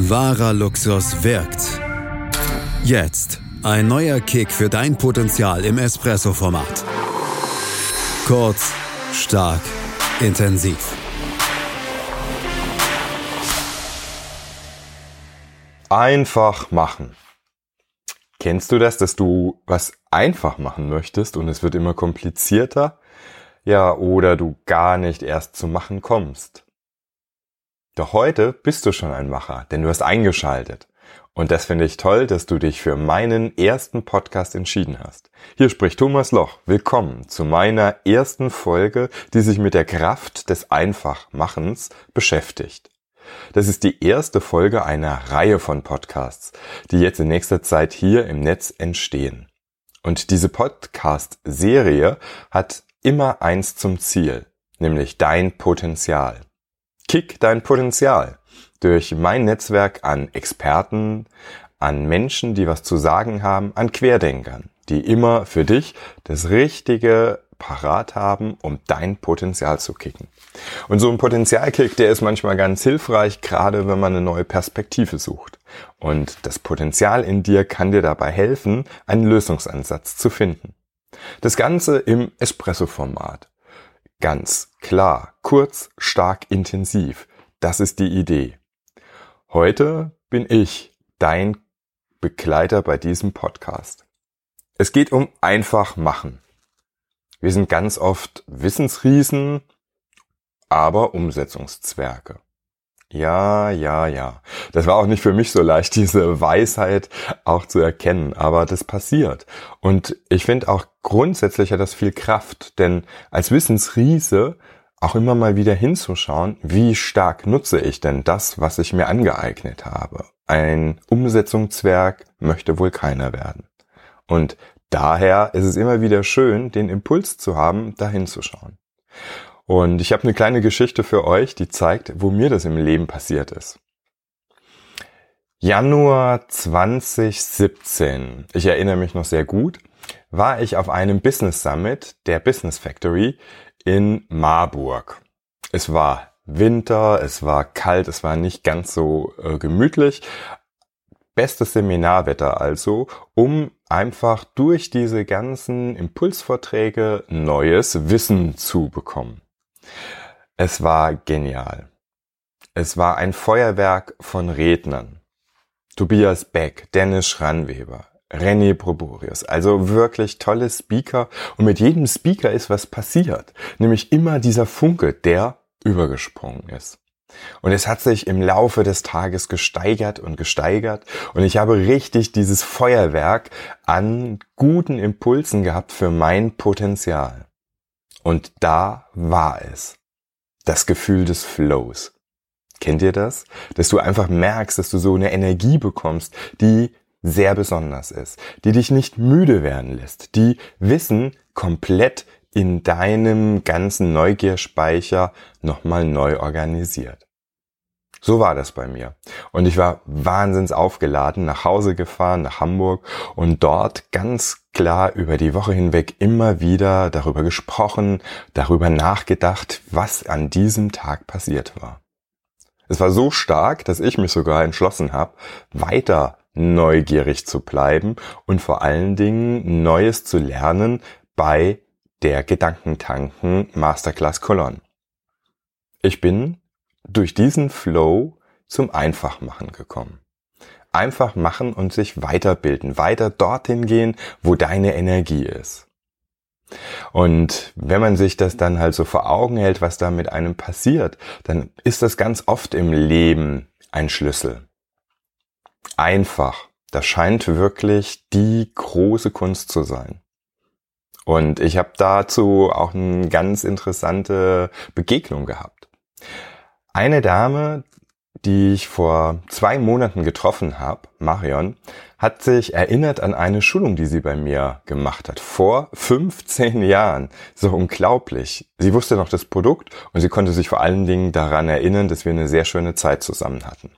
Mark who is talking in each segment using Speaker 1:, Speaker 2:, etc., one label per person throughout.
Speaker 1: Wahrer Luxus wirkt. Jetzt ein neuer Kick für dein Potenzial im Espresso-Format. Kurz, stark, intensiv.
Speaker 2: Einfach machen. Kennst du das, dass du was einfach machen möchtest und es wird immer komplizierter? Ja, oder du gar nicht erst zum Machen kommst. Doch heute bist du schon ein Macher, denn du hast eingeschaltet. Und das finde ich toll, dass du dich für meinen ersten Podcast entschieden hast. Hier spricht Thomas Loch. Willkommen zu meiner ersten Folge, die sich mit der Kraft des Einfachmachens beschäftigt. Das ist die erste Folge einer Reihe von Podcasts, die jetzt in nächster Zeit hier im Netz entstehen. Und diese Podcast-Serie hat immer eins zum Ziel, nämlich dein Potenzial. Kick dein Potenzial durch mein Netzwerk an Experten, an Menschen, die was zu sagen haben, an Querdenkern, die immer für dich das Richtige parat haben, um dein Potenzial zu kicken. Und so ein Potenzialkick, der ist manchmal ganz hilfreich, gerade wenn man eine neue Perspektive sucht. Und das Potenzial in dir kann dir dabei helfen, einen Lösungsansatz zu finden. Das Ganze im Espresso-Format. Ganz klar, kurz, stark, intensiv. Das ist die Idee. Heute bin ich dein Begleiter bei diesem Podcast. Es geht um einfach machen. Wir sind ganz oft Wissensriesen, aber Umsetzungszwerge. Ja, ja, ja. Das war auch nicht für mich so leicht, diese Weisheit auch zu erkennen, aber das passiert. Und ich finde auch grundsätzlich hat das viel Kraft, denn als Wissensriese auch immer mal wieder hinzuschauen, wie stark nutze ich denn das, was ich mir angeeignet habe. Ein Umsetzungszwerg möchte wohl keiner werden. Und daher ist es immer wieder schön, den Impuls zu haben, da hinzuschauen. Und ich habe eine kleine Geschichte für euch, die zeigt, wo mir das im Leben passiert ist. Januar 2017, ich erinnere mich noch sehr gut, war ich auf einem Business Summit der Business Factory in Marburg. Es war Winter, es war kalt, es war nicht ganz so äh, gemütlich. Bestes Seminarwetter also, um einfach durch diese ganzen Impulsvorträge neues Wissen zu bekommen. Es war genial. Es war ein Feuerwerk von Rednern. Tobias Beck, Dennis Schranweber, René Proborius. Also wirklich tolle Speaker. Und mit jedem Speaker ist was passiert. Nämlich immer dieser Funke, der übergesprungen ist. Und es hat sich im Laufe des Tages gesteigert und gesteigert. Und ich habe richtig dieses Feuerwerk an guten Impulsen gehabt für mein Potenzial. Und da war es. Das Gefühl des Flows. Kennt ihr das? Dass du einfach merkst, dass du so eine Energie bekommst, die sehr besonders ist, die dich nicht müde werden lässt, die Wissen komplett in deinem ganzen Neugierspeicher nochmal neu organisiert. So war das bei mir. Und ich war wahnsinns aufgeladen, nach Hause gefahren, nach Hamburg und dort ganz klar über die Woche hinweg immer wieder darüber gesprochen, darüber nachgedacht, was an diesem Tag passiert war. Es war so stark, dass ich mich sogar entschlossen habe, weiter neugierig zu bleiben und vor allen Dingen Neues zu lernen bei der Gedankentanken Masterclass Colon. Ich bin durch diesen Flow zum Einfachmachen gekommen. Einfach machen und sich weiterbilden, weiter dorthin gehen, wo deine Energie ist. Und wenn man sich das dann halt so vor Augen hält, was da mit einem passiert, dann ist das ganz oft im Leben ein Schlüssel. Einfach. Das scheint wirklich die große Kunst zu sein. Und ich habe dazu auch eine ganz interessante Begegnung gehabt. Eine Dame, die ich vor zwei Monaten getroffen habe, Marion, hat sich erinnert an eine Schulung, die sie bei mir gemacht hat. Vor 15 Jahren. So unglaublich. Sie wusste noch das Produkt und sie konnte sich vor allen Dingen daran erinnern, dass wir eine sehr schöne Zeit zusammen hatten.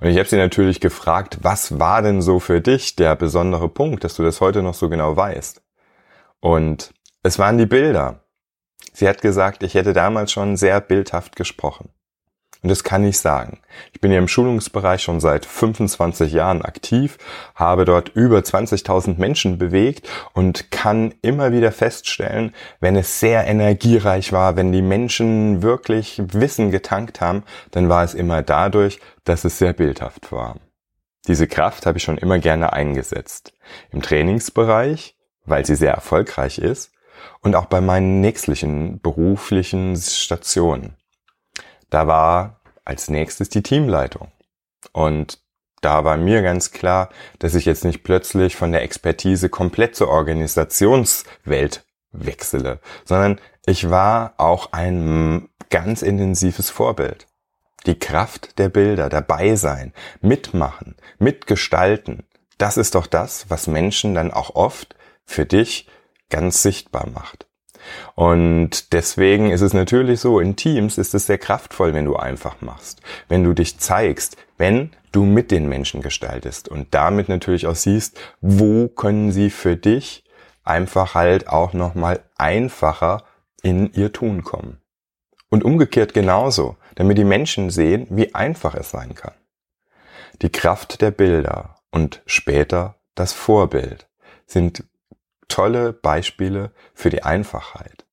Speaker 2: Und ich habe sie natürlich gefragt, was war denn so für dich der besondere Punkt, dass du das heute noch so genau weißt? Und es waren die Bilder. Sie hat gesagt, ich hätte damals schon sehr bildhaft gesprochen. Und das kann ich sagen. Ich bin ja im Schulungsbereich schon seit 25 Jahren aktiv, habe dort über 20.000 Menschen bewegt und kann immer wieder feststellen, wenn es sehr energiereich war, wenn die Menschen wirklich Wissen getankt haben, dann war es immer dadurch, dass es sehr bildhaft war. Diese Kraft habe ich schon immer gerne eingesetzt. Im Trainingsbereich, weil sie sehr erfolgreich ist, und auch bei meinen nächstlichen beruflichen Stationen. Da war als nächstes die Teamleitung. Und da war mir ganz klar, dass ich jetzt nicht plötzlich von der Expertise komplett zur Organisationswelt wechsele, sondern ich war auch ein ganz intensives Vorbild. Die Kraft der Bilder, dabei sein, mitmachen, mitgestalten, das ist doch das, was Menschen dann auch oft für dich ganz sichtbar macht. Und deswegen ist es natürlich so, in Teams ist es sehr kraftvoll, wenn du einfach machst, wenn du dich zeigst, wenn du mit den Menschen gestaltest und damit natürlich auch siehst, wo können sie für dich einfach halt auch nochmal einfacher in ihr Tun kommen. Und umgekehrt genauso, damit die Menschen sehen, wie einfach es sein kann. Die Kraft der Bilder und später das Vorbild sind tolle Beispiele für die Einfachheit.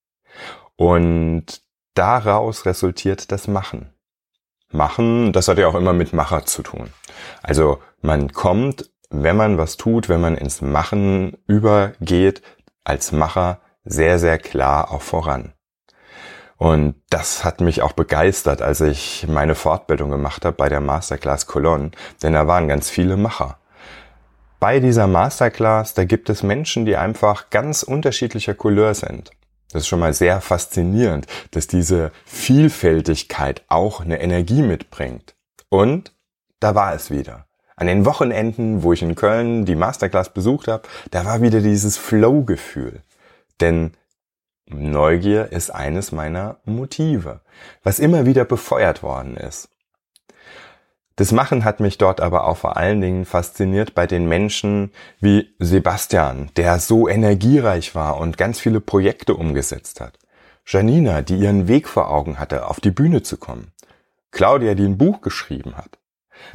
Speaker 2: Und daraus resultiert das Machen. Machen, das hat ja auch immer mit Macher zu tun. Also man kommt, wenn man was tut, wenn man ins Machen übergeht, als Macher sehr, sehr klar auch voran. Und das hat mich auch begeistert, als ich meine Fortbildung gemacht habe bei der Masterclass Cologne, denn da waren ganz viele Macher bei dieser Masterclass, da gibt es Menschen, die einfach ganz unterschiedlicher Couleur sind. Das ist schon mal sehr faszinierend, dass diese Vielfältigkeit auch eine Energie mitbringt. Und da war es wieder. An den Wochenenden, wo ich in Köln die Masterclass besucht habe, da war wieder dieses Flow-Gefühl. Denn Neugier ist eines meiner Motive, was immer wieder befeuert worden ist. Das Machen hat mich dort aber auch vor allen Dingen fasziniert bei den Menschen wie Sebastian, der so energiereich war und ganz viele Projekte umgesetzt hat. Janina, die ihren Weg vor Augen hatte, auf die Bühne zu kommen. Claudia, die ein Buch geschrieben hat.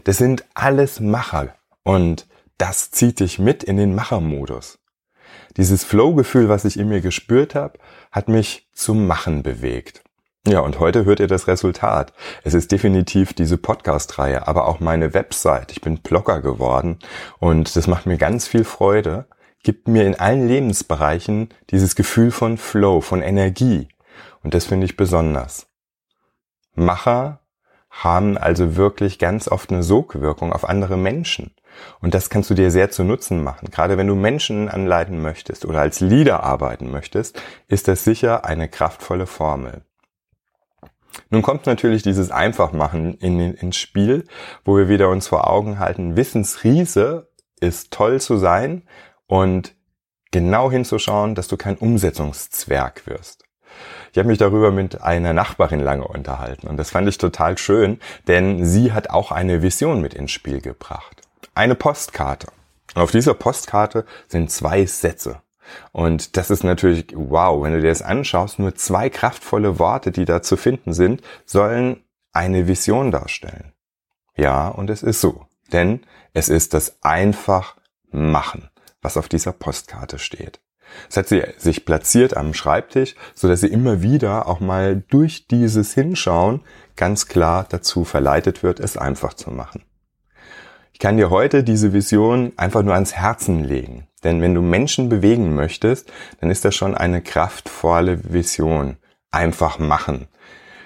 Speaker 2: Das sind alles Macher und das zieht dich mit in den Machermodus. Dieses Flow-Gefühl, was ich in mir gespürt habe, hat mich zum Machen bewegt. Ja, und heute hört ihr das Resultat. Es ist definitiv diese Podcast-Reihe, aber auch meine Website. Ich bin Blogger geworden und das macht mir ganz viel Freude, gibt mir in allen Lebensbereichen dieses Gefühl von Flow, von Energie. Und das finde ich besonders. Macher haben also wirklich ganz oft eine Sogwirkung auf andere Menschen. Und das kannst du dir sehr zu Nutzen machen. Gerade wenn du Menschen anleiten möchtest oder als Leader arbeiten möchtest, ist das sicher eine kraftvolle Formel. Nun kommt natürlich dieses Einfachmachen in, ins Spiel, wo wir wieder uns vor Augen halten, Wissensriese ist toll zu sein und genau hinzuschauen, dass du kein Umsetzungszwerg wirst. Ich habe mich darüber mit einer Nachbarin lange unterhalten und das fand ich total schön, denn sie hat auch eine Vision mit ins Spiel gebracht. Eine Postkarte. Und auf dieser Postkarte sind zwei Sätze. Und das ist natürlich, wow, wenn du dir das anschaust, nur zwei kraftvolle Worte, die da zu finden sind, sollen eine Vision darstellen. Ja, und es ist so. Denn es ist das einfach machen, was auf dieser Postkarte steht. Das hat sie sich platziert am Schreibtisch, so dass sie immer wieder auch mal durch dieses Hinschauen ganz klar dazu verleitet wird, es einfach zu machen. Ich kann dir heute diese Vision einfach nur ans Herzen legen. Denn wenn du Menschen bewegen möchtest, dann ist das schon eine kraftvolle Vision. Einfach machen.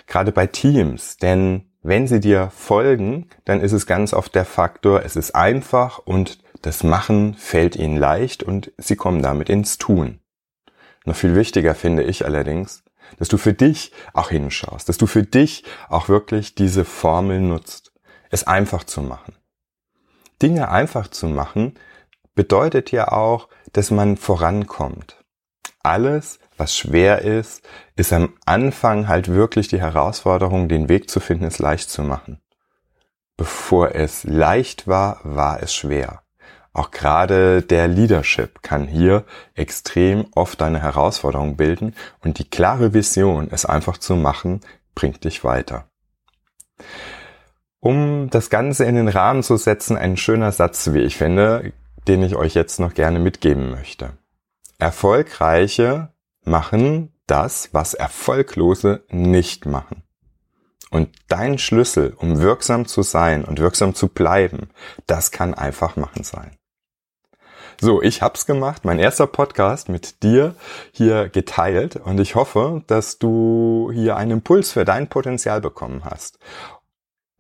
Speaker 2: Gerade bei Teams, denn wenn sie dir folgen, dann ist es ganz oft der Faktor, es ist einfach und das Machen fällt ihnen leicht und sie kommen damit ins Tun. Noch viel wichtiger finde ich allerdings, dass du für dich auch hinschaust, dass du für dich auch wirklich diese Formel nutzt, es einfach zu machen. Dinge einfach zu machen, bedeutet ja auch, dass man vorankommt. Alles, was schwer ist, ist am Anfang halt wirklich die Herausforderung, den Weg zu finden, es leicht zu machen. Bevor es leicht war, war es schwer. Auch gerade der Leadership kann hier extrem oft eine Herausforderung bilden und die klare Vision, es einfach zu machen, bringt dich weiter. Um das Ganze in den Rahmen zu setzen, ein schöner Satz, wie ich finde, den ich euch jetzt noch gerne mitgeben möchte. Erfolgreiche machen das, was Erfolglose nicht machen. Und dein Schlüssel, um wirksam zu sein und wirksam zu bleiben, das kann einfach machen sein. So, ich hab's gemacht, mein erster Podcast mit dir hier geteilt und ich hoffe, dass du hier einen Impuls für dein Potenzial bekommen hast.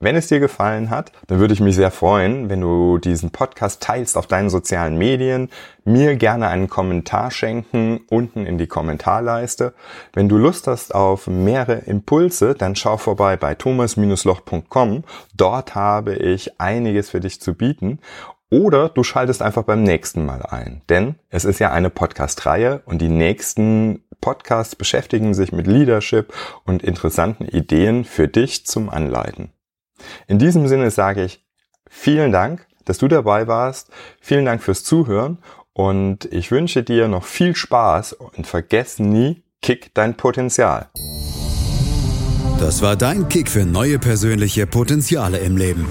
Speaker 2: Wenn es dir gefallen hat, dann würde ich mich sehr freuen, wenn du diesen Podcast teilst auf deinen sozialen Medien, mir gerne einen Kommentar schenken unten in die Kommentarleiste. Wenn du Lust hast auf mehrere Impulse, dann schau vorbei bei thomas-loch.com. Dort habe ich einiges für dich zu bieten. Oder du schaltest einfach beim nächsten Mal ein. Denn es ist ja eine Podcast-Reihe und die nächsten Podcasts beschäftigen sich mit Leadership und interessanten Ideen für dich zum Anleiten. In diesem Sinne sage ich vielen Dank, dass du dabei warst. Vielen Dank fürs Zuhören und ich wünsche dir noch viel Spaß und vergiss nie, kick dein Potenzial.
Speaker 1: Das war dein Kick für neue persönliche Potenziale im Leben.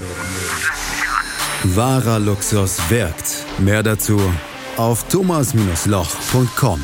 Speaker 1: Wahrer Luxus wirkt. Mehr dazu auf thomas-loch.com.